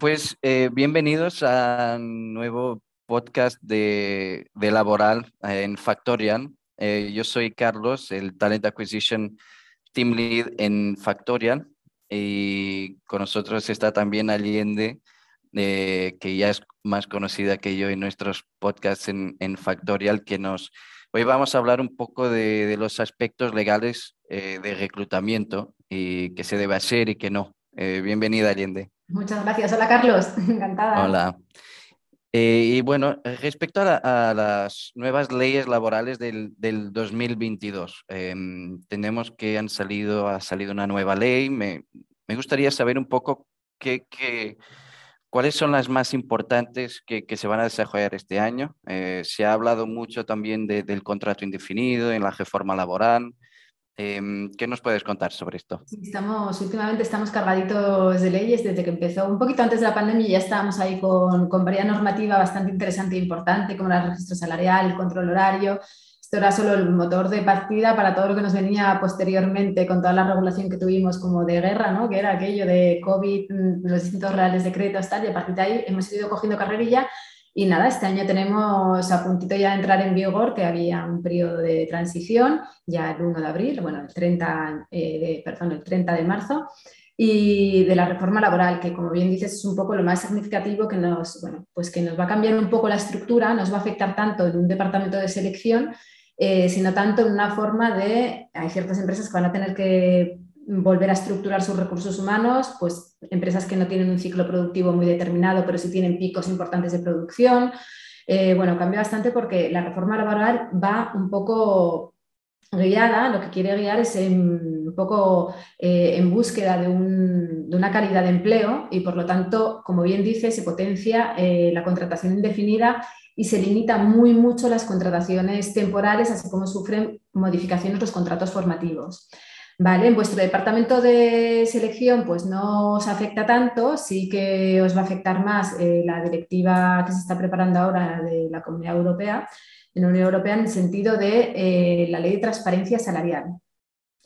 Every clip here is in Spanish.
pues eh, bienvenidos a un nuevo podcast de, Laboral en Factorial. Eh, yo soy Carlos, el Talent Acquisition Team Lead en Factorial y con nosotros está también Allende, eh, que ya es más conocida que yo en nuestros podcasts en, Factorial, que nos... Hoy vamos a hablar un poco de, los aspectos legales de reclutamiento y qué se debe hacer y qué no. Bienvenida, Allende. Muchas gracias. Hola, Carlos. Encantada. Hola. Eh, y bueno, respecto a, las nuevas leyes laborales del, 2022, em, tenemos que han salido, ha salido una nueva ley. Me, gustaría saber un poco qué, cuáles son las más importantes que, se van a desarrollar este año. Eh, se ha hablado mucho también del contrato indefinido en la reforma laboral. Em, ¿Qué nos puedes contar sobre esto? estamos, últimamente estamos cargaditos de leyes desde que empezó, un poquito antes de la pandemia ya estábamos ahí con, con varias normativa bastante interesante e importante, como el registro salarial, el control horario. Esto era solo el motor de partida para todo lo que nos venía posteriormente con toda la regulación que tuvimos como de guerra, ¿no? que era aquello de COVID, mm, los distintos reales decretos, tal, y a partir de ahí hemos ido cogiendo carrerilla y nada, este año tenemos a puntito ya de entrar en vigor que había un periodo de transición, ya el 1 de abril, bueno, el 30, eh, de, perdón, el 30 de marzo, y de la reforma laboral, que como bien dices es un poco lo más significativo que nos, bueno, pues que nos va a cambiar un poco la estructura, nos va a afectar tanto en un departamento de selección, eh, sino tanto en una forma de, hay ciertas empresas que van a tener que volver a estructurar sus recursos humanos, pues empresas que no tienen un ciclo productivo muy determinado, pero sí tienen picos importantes de producción. Eh, bueno, cambia bastante porque la reforma laboral va un poco guiada, lo que quiere guiar es un poco eh, en búsqueda de, una calidad de empleo y por lo tanto, como bien dice, se potencia eh, la contratación indefinida y se limita muy mucho las contrataciones temporales, así como sufren modificaciones los contratos formativos. Vale, en vuestro departamento de selección pues no os afecta tanto, sí que os va a afectar más eh, la directiva que se está preparando ahora de la Comunidad Europea, en la Unión Europea, en el sentido de eh, la ley de transparencia salarial.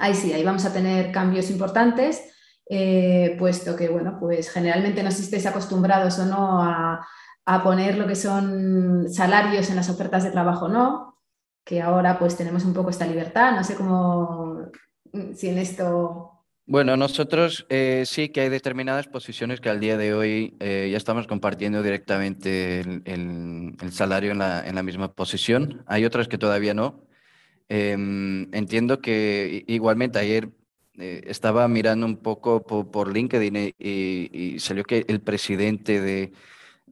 Ahí sí, ahí vamos a tener cambios importantes, eh, puesto que, bueno, pues generalmente no estéis acostumbrados o no a, a poner lo que son salarios en las ofertas de trabajo, no, que ahora pues tenemos un poco esta libertad, no sé cómo si en esto... Bueno, nosotros eh, sí que hay determinadas posiciones que al día de hoy eh, ya estamos compartiendo directamente el, salario en la, en la, misma posición. Hay otras que todavía no. Em, entiendo que igualmente ayer eh, estaba mirando un poco por, LinkedIn y, salió que el presidente de,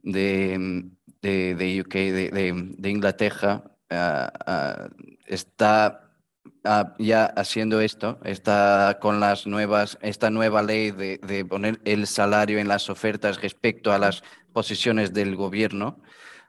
de, de, UK, de, Inglaterra, ah, ah, está Ah, ya haciendo esto, está con las nuevas, esta nueva ley de, poner el salario en las ofertas respecto a las posiciones del gobierno.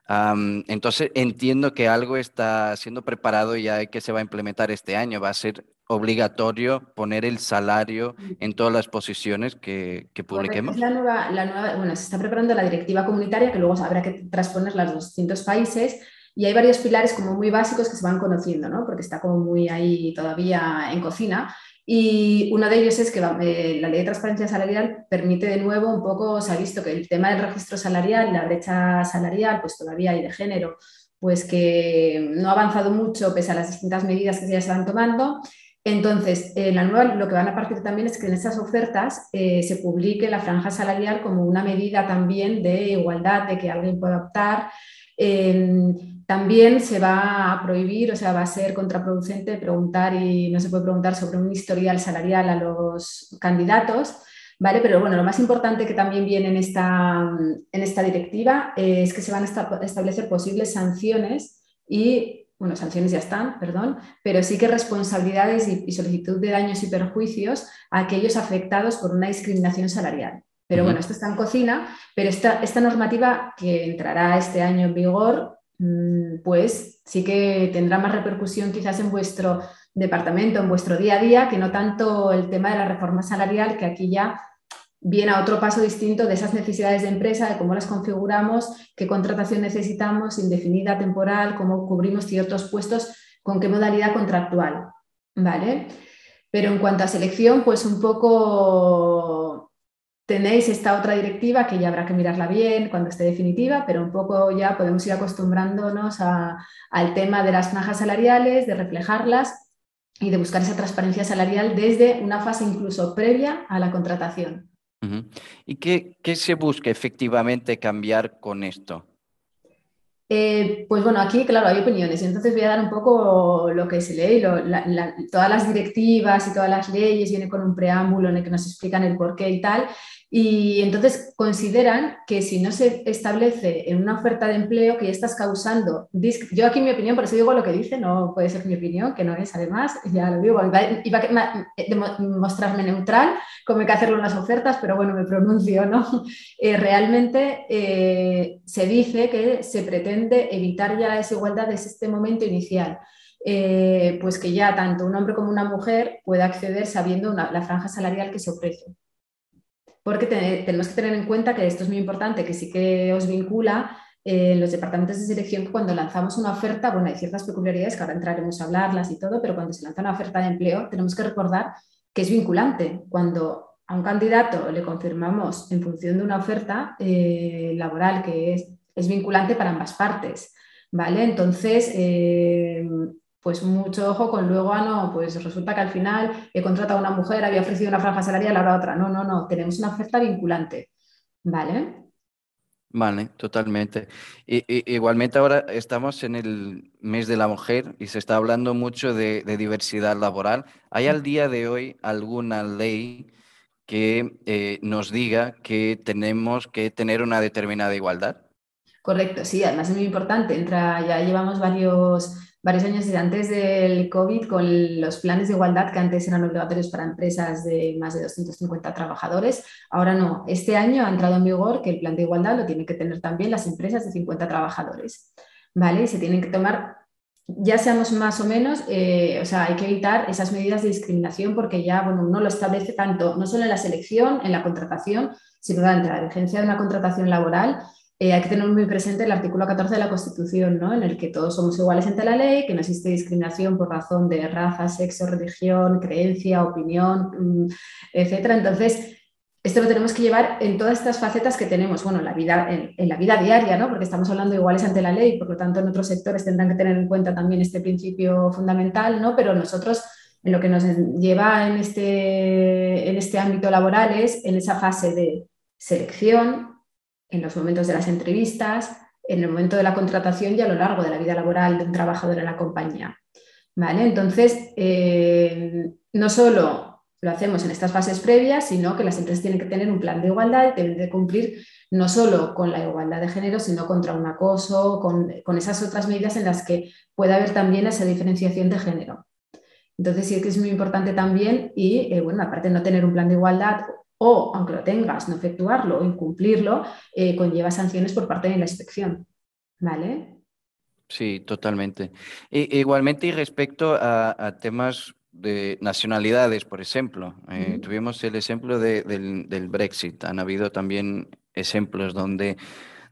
entonces entiendo que algo está siendo preparado ya que se va a implementar este año. Va a ser obligatorio poner el salario en todas las posiciones que, que publiquemos. La nueva, la nueva, bueno, se está preparando la directiva comunitaria que luego habrá que transponerla a los distintos países y hay varios pilares como muy básicos que se van conociendo, ¿no? porque está como muy ahí todavía en cocina. Y uno de ellos es que eh, la ley de transparencia salarial permite de nuevo un poco, se ha visto que el tema del registro salarial, la brecha salarial, pues todavía hay de género, pues que no ha avanzado mucho pese a las distintas medidas que ya se van tomando. Entonces, en la nueva, lo que van a partir también es que en esas ofertas eh, se publique la franja salarial como una medida también de igualdad, de que alguien pueda optar. También se va a prohibir, o sea, va a ser contraproducente preguntar y no se puede preguntar sobre un historial salarial a los candidatos, ¿vale? Pero bueno, lo más importante que también viene en esta, en esta directiva es que se van a establecer posibles sanciones y, bueno, sanciones ya están, perdón, pero sí que responsabilidades y, solicitud de daños y perjuicios a aquellos afectados por una discriminación salarial. Pero bueno, esto está en cocina, pero esta, esta normativa que entrará este año en vigor pues sí que tendrá más repercusión quizás en vuestro departamento, en vuestro día a día, que no tanto el tema de la reforma salarial, que aquí ya viene a otro paso distinto de esas necesidades de empresa, de cómo las configuramos, qué contratación necesitamos, indefinida, temporal, cómo cubrimos ciertos puestos, con qué modalidad contractual. ¿Vale? Pero en cuanto a selección, pues un poco tenéis esta otra directiva que ya habrá que mirarla bien cuando esté definitiva, pero un poco ya podemos ir acostumbrándonos al tema de las franjas salariales, de reflejarlas y de buscar esa transparencia salarial desde una fase incluso previa a la contratación. ¿Y qué, qué se busca efectivamente cambiar con esto? Eh, pues bueno, aquí, claro, hay opiniones. Entonces voy a dar un poco lo que se lee. todas las directivas y todas las leyes vienen con un preámbulo en el que nos explican el porqué y tal. Y entonces consideran que si no se establece en una oferta de empleo que ya estás causando, yo aquí mi opinión, por eso digo lo que dice, no puede ser mi opinión, que no es además, ya lo digo, iba, a mostrarme neutral, como hay que hacerlo en las ofertas, pero bueno, me pronuncio, ¿no? Eh, realmente eh, se dice que se pretende evitar ya la desigualdad desde este momento inicial. Eh, pues que ya tanto un hombre como una mujer pueda acceder sabiendo la franja salarial que se ofrece porque tenemos que tener en cuenta que esto es muy importante, que sí que os vincula en eh, los departamentos de selección que cuando lanzamos una oferta, bueno, hay ciertas peculiaridades que ahora entraremos a hablarlas y todo, pero cuando se lanza una oferta de empleo tenemos que recordar que es vinculante. Cuando a un candidato le confirmamos en función de una oferta eh, laboral que es, es, vinculante para ambas partes, ¿vale? Entonces, eh, pues mucho ojo con luego, ah, no, pues resulta que al final he contratado a una mujer, había ofrecido una franja salarial, ahora otra. No, no, no, tenemos una oferta vinculante, ¿vale? Vale, totalmente. Y, igualmente ahora estamos en el mes de la mujer y se está hablando mucho de, diversidad laboral. ¿Hay al día de hoy alguna ley que eh, nos diga que tenemos que tener una determinada igualdad? Correcto, sí, además es muy importante. Entra, ya llevamos varios varios años antes del COVID con los planes de igualdad que antes eran obligatorios para empresas de más de 250 trabajadores. Ahora no. Este año ha entrado en vigor que el plan de igualdad lo tienen que tener también las empresas de 50 trabajadores. ¿Vale? Y se tienen que tomar, ya seamos más o menos, eh, o sea, hay que evitar esas medidas de discriminación porque ya, bueno, uno lo establece tanto, no solo en la selección, en la contratación, sino durante la vigencia de una contratación laboral eh, hay que tener muy presente el artículo 14 de la Constitución, ¿no? en el que todos somos iguales ante la ley, que no existe discriminación por razón de raza, sexo, religión, creencia, opinión, mm, etc. Entonces, esto lo tenemos que llevar en todas estas facetas que tenemos, bueno, en la vida, en, la vida diaria, ¿no? porque estamos hablando iguales ante la ley, por lo tanto en otros sectores tendrán que tener en cuenta también este principio fundamental, ¿no? pero nosotros en lo que nos lleva en este, en este ámbito laboral es en esa fase de selección, en los momentos de las entrevistas, en el momento de la contratación y a lo largo de la vida laboral de un trabajador en la compañía. ¿Vale? Entonces, eh, no solo lo hacemos en estas fases previas, sino que las empresas tienen que tener un plan de igualdad y deben de cumplir no solo con la igualdad de género, sino contra un acoso, con, esas otras medidas en las que puede haber también esa diferenciación de género. Entonces sí que es muy importante también y, eh, bueno, aparte de no tener un plan de igualdad o, aunque lo tengas, no efectuarlo o incumplirlo, eh, conlleva sanciones por parte de la inspección. ¿Vale? Sí, totalmente. igualmente, y respecto a, temas de nacionalidades, por ejemplo, eh, tuvimos el ejemplo del, Brexit. Han habido también ejemplos donde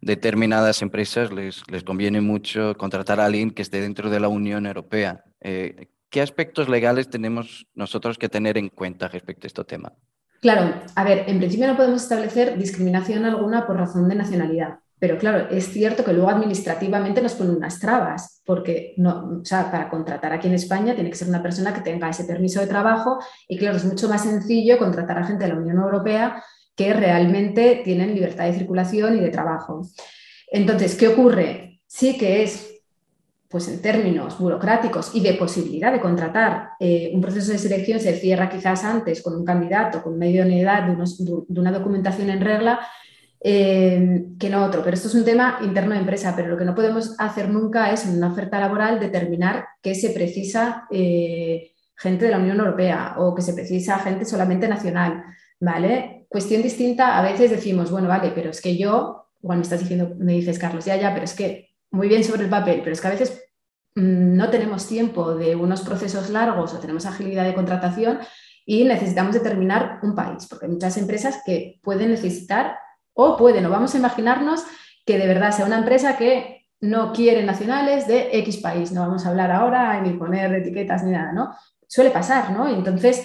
determinadas empresas les, les, conviene mucho contratar a alguien que esté dentro de la Unión Europea. Eh, ¿Qué aspectos legales tenemos nosotros que tener en cuenta respecto a este tema? Claro, a ver, en principio no podemos establecer discriminación alguna por razón de nacionalidad, pero claro, es cierto que luego administrativamente nos ponen unas trabas, porque no, o sea, para contratar aquí en España tiene que ser una persona que tenga ese permiso de trabajo y claro, es mucho más sencillo contratar a gente de la Unión Europea que realmente tienen libertad de circulación y de trabajo. Entonces, ¿qué ocurre? Sí que es pues en términos burocráticos y de posibilidad de contratar, eh, un proceso de selección se cierra quizás antes con un candidato con una idoneidad de, una documentación en regla eh, que no otro. Pero esto es un tema interno de empresa, pero lo que no podemos hacer nunca es en una oferta laboral determinar que se precisa eh, gente de la Unión Europea o que se precisa gente solamente nacional. ¿vale? Cuestión distinta, a veces decimos, bueno, vale, pero es que yo, igual me estás diciendo, me dices, Carlos, ya, ya, pero es que muy bien sobre el papel, pero es que a veces no tenemos tiempo de unos procesos largos o tenemos agilidad de contratación y necesitamos determinar un país, porque hay muchas empresas que pueden necesitar o pueden, o vamos a imaginarnos que de verdad sea una empresa que no quiere nacionales de X país, no vamos a hablar ahora ni poner etiquetas ni nada, ¿no? Suele pasar, ¿no? Entonces,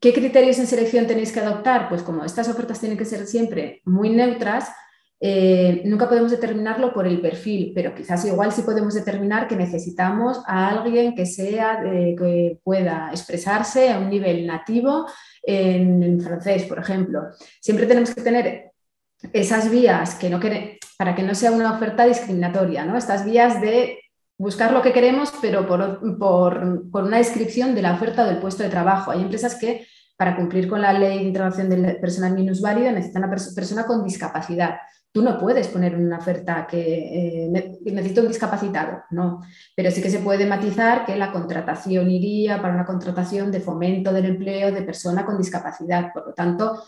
¿Qué criterios en selección tenéis que adoptar? Pues como estas ofertas tienen que ser siempre muy neutras, eh, nunca podemos determinarlo por el perfil, pero quizás igual sí podemos determinar que necesitamos a alguien que sea, que pueda expresarse a un nivel nativo en, francés, por ejemplo. Siempre tenemos que tener esas vías que no para que no sea una oferta discriminatoria, ¿no? Estas vías de buscar lo que queremos, pero por, por, una descripción de la oferta o del puesto de trabajo. Hay empresas que, para cumplir con la ley de integración del personal minusválido, necesitan una persona con discapacidad. Tú no puedes poner una oferta que eh, necesito un discapacitado, no, pero sí que se puede matizar que la contratación iría para una contratación de fomento del empleo de persona con discapacidad. Por lo tanto,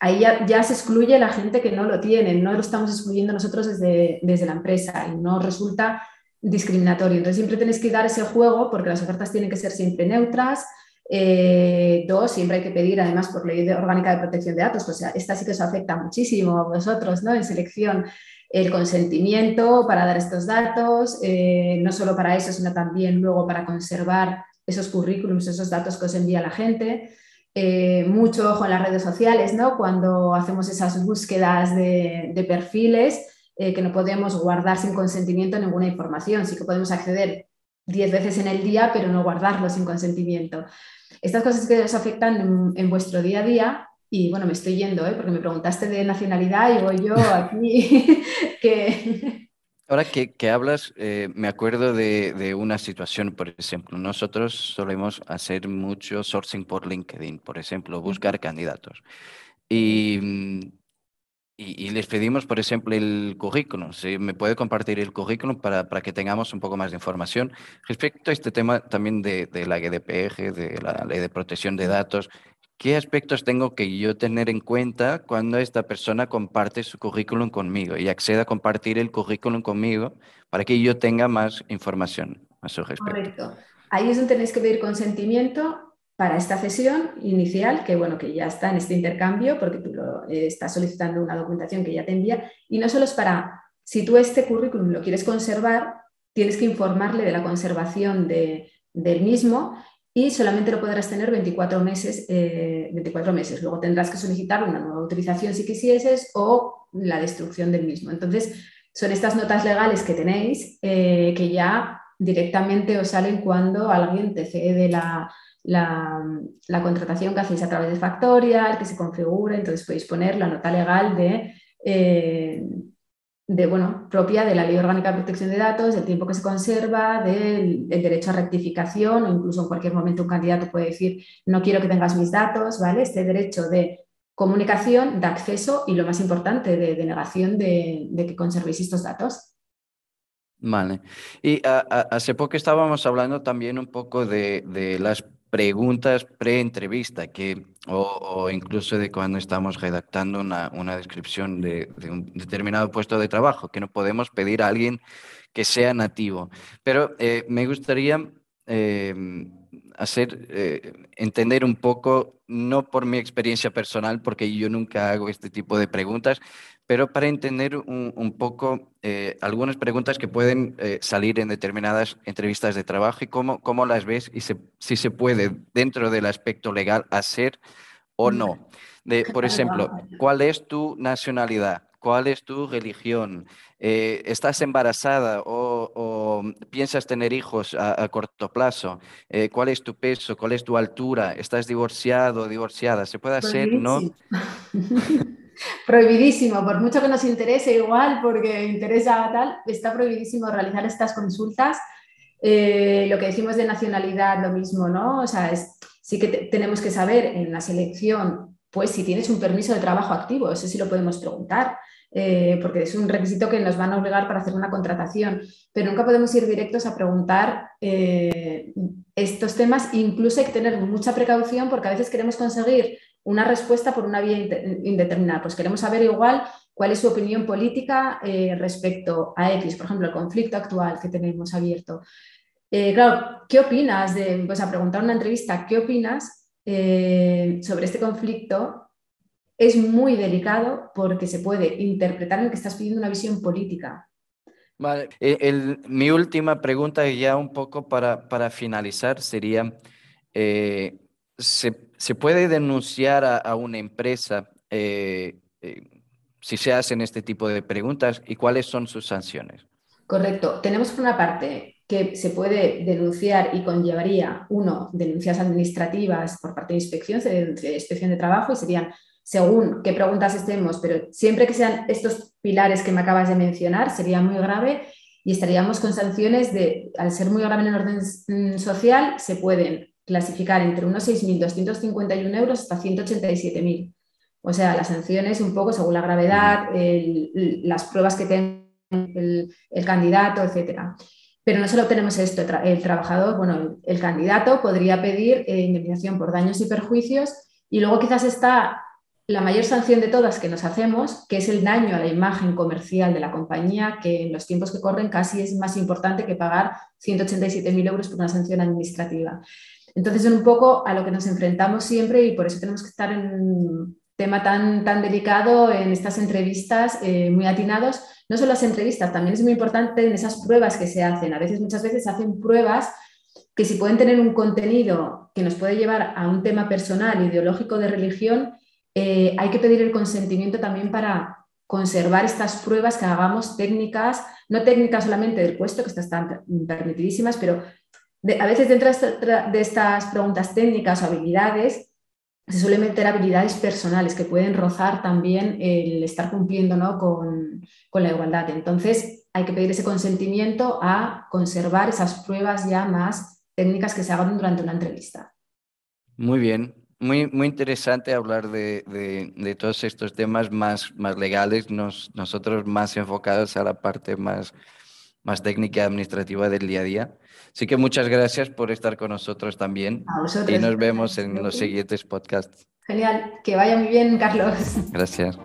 ahí ya, se excluye la gente que no lo tiene, no lo estamos excluyendo nosotros desde, desde la empresa y no resulta discriminatorio. Entonces siempre tenéis que dar ese juego porque las ofertas tienen que ser siempre neutras, eh, dos, siempre hay que pedir, además, por ley orgánica de protección de datos, pues esta sí que os afecta muchísimo a vosotros, ¿no? En selección, el consentimiento para dar estos datos, eh, no solo para eso, sino también luego para conservar esos currículums, esos datos que os envía la gente. Eh, mucho ojo en las redes sociales, ¿no? Cuando hacemos esas búsquedas de, de perfiles, que no podemos guardar sin consentimiento ninguna información, sí que podemos acceder 10 veces en el día, pero no guardarlo sin consentimiento. Estas cosas que os afectan en, vuestro día a día, y bueno, me estoy yendo, ¿eh? porque me preguntaste de nacionalidad y voy yo aquí que... Ahora que, que hablas, eh, me acuerdo de, de, una situación, por ejemplo, nosotros solemos hacer mucho sourcing por LinkedIn, por ejemplo, buscar candidatos. Y mm, y, les pedimos, por ejemplo, el currículum. Si me puede compartir el currículum para, para, que tengamos un poco más de información. Respecto a este tema también de, de, la GDPR, de la ley de protección de datos, ¿qué aspectos tengo que yo tener en cuenta cuando esta persona comparte su currículum conmigo y acceda a compartir el currículum conmigo para que yo tenga más información a su respecto? Correcto. Ahí es donde tenéis que pedir consentimiento para esta cesión inicial, que bueno, que ya está en este intercambio, porque tú lo, eh, estás solicitando una documentación que ya te envía, y no solo es para, si tú este currículum lo quieres conservar, tienes que informarle de la conservación de, del mismo y solamente lo podrás tener 24 meses, 24 eh, meses. Luego tendrás que solicitar una nueva autorización si quisieses o la destrucción del mismo. Entonces, son estas notas legales que tenéis eh, que ya directamente os salen cuando alguien te cede la, la, contratación que hacéis a través de Factorial, que se configura, entonces podéis poner la nota legal de, eh, de bueno, propia de la Ley Orgánica de Protección de Datos, del tiempo que se conserva, del, derecho a rectificación, o incluso en cualquier momento un candidato puede decir no quiero que tengas mis datos, ¿vale? Este derecho de comunicación, de acceso y lo más importante, de de, de que conservéis estos datos. Vale. Y hace poco estábamos hablando también un poco de las preguntas pre-entrevista que, o, incluso de cuando estamos redactando una, una descripción de, un determinado puesto de trabajo, que no podemos pedir a alguien que sea nativo. Pero eh, me gustaría em, hacer eh, entender un poco, no por mi experiencia personal, porque yo nunca hago este tipo de preguntas, pero para entender un, poco eh, algunas preguntas que pueden eh, salir en determinadas entrevistas de trabajo y cómo, cómo las ves y si se puede dentro del aspecto legal hacer o no. De, por ejemplo, ¿cuál es tu nacionalidad? ¿Cuál es tu religión? Eh, ¿Estás embarazada o, piensas tener hijos a, corto plazo? ¿Cuál es tu peso? ¿Cuál es tu altura? ¿Estás divorciado o divorciada? ¿Se puede hacer? ¿No? prohibidísimo, por mucho que nos interese igual, porque interesa tal, está prohibidísimo realizar estas consultas. Eh, lo que decimos de nacionalidad, lo mismo, ¿no? O sea, sí que tenemos que saber en la selección, pues si tienes un permiso de trabajo activo, eso sí lo podemos preguntar. Eh, porque es un requisito que nos van a obligar para hacer una contratación, pero nunca podemos ir directos a preguntar eh, estos temas, incluso hay que tener mucha precaución porque a veces queremos conseguir una respuesta por una vía indeterminada. Pues queremos saber igual cuál es su opinión política eh, respecto a X, por ejemplo, el conflicto actual que tenemos abierto. Claro, ¿qué opinas? De, pues a preguntar una entrevista, ¿qué opinas sobre este conflicto? Es muy delicado porque se puede interpretar en que estás pidiendo una visión política. Vale. mi última pregunta, ya un poco para, para finalizar, sería se, se puede denunciar a, una empresa eh, eh, si se hacen este tipo de preguntas y cuáles son sus sanciones. Correcto. Tenemos por una parte que se puede denunciar y conllevaría, uno, denuncias administrativas por parte de inspección, de inspección de trabajo, y serían según qué preguntas estemos, pero siempre que sean estos pilares que me acabas de mencionar, sería muy grave y estaríamos con sanciones de, al ser muy grave en el orden mm, social, se pueden clasificar entre unos 6.251 euros hasta 187.000. O sea, las sanciones un poco según la gravedad, las pruebas que tenga el, candidato, etcétera. Pero no solo tenemos esto, el trabajador, bueno, el, candidato podría pedir eh, indemnización por daños y perjuicios y luego quizás está la mayor sanción de todas que nos hacemos, que es el daño a la imagen comercial de la compañía, que en los tiempos que corren casi es más importante que pagar 187.000 euros por una sanción administrativa. Entonces, es un poco a lo que nos enfrentamos siempre y por eso tenemos que estar en un tema tan, tan delicado en estas entrevistas, eh, muy atinados. No solo las entrevistas, también es muy importante en esas pruebas que se hacen. A veces, muchas veces, se hacen pruebas que si pueden tener un contenido que nos puede llevar a un tema personal, ideológico de religión, eh, hay que pedir el consentimiento también para conservar estas pruebas que hagamos técnicas, no técnicas solamente del puesto, que están permitidísimas, pero a veces dentro de estas preguntas técnicas o habilidades se suelen meter habilidades personales que pueden rozar también el estar cumpliendo con, con la igualdad. Entonces hay que pedir ese consentimiento a conservar esas pruebas ya más técnicas que se hagan durante una entrevista. Muy bien, muy, muy interesante hablar de, de, todos estos temas más, más legales, nos, nosotros más enfocados a la parte más, más técnica y administrativa del día a día. Así que muchas gracias por estar con nosotros también. y nos vemos en los siguientes podcasts. Genial, que vaya muy bien, Carlos. Gracias.